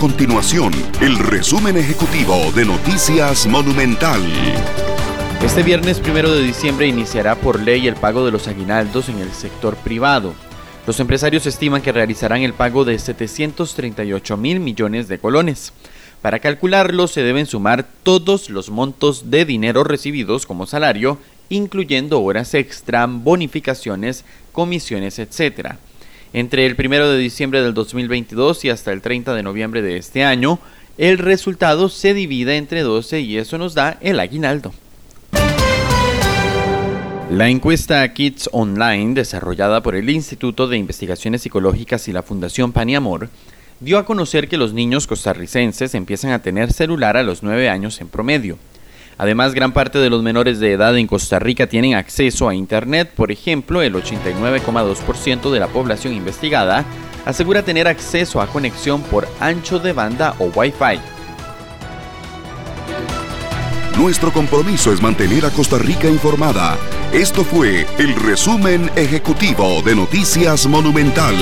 continuación el resumen ejecutivo de Noticias Monumental. Este viernes primero de diciembre iniciará por ley el pago de los aguinaldos en el sector privado. Los empresarios estiman que realizarán el pago de 738 mil millones de colones. Para calcularlo se deben sumar todos los montos de dinero recibidos como salario, incluyendo horas extra, bonificaciones, comisiones, etc. Entre el 1 de diciembre del 2022 y hasta el 30 de noviembre de este año, el resultado se divide entre 12 y eso nos da el aguinaldo. La encuesta Kids Online, desarrollada por el Instituto de Investigaciones Psicológicas y la Fundación Paniamor, dio a conocer que los niños costarricenses empiezan a tener celular a los 9 años en promedio. Además, gran parte de los menores de edad en Costa Rica tienen acceso a Internet. Por ejemplo, el 89,2% de la población investigada asegura tener acceso a conexión por ancho de banda o Wi-Fi. Nuestro compromiso es mantener a Costa Rica informada. Esto fue el resumen ejecutivo de Noticias Monumental.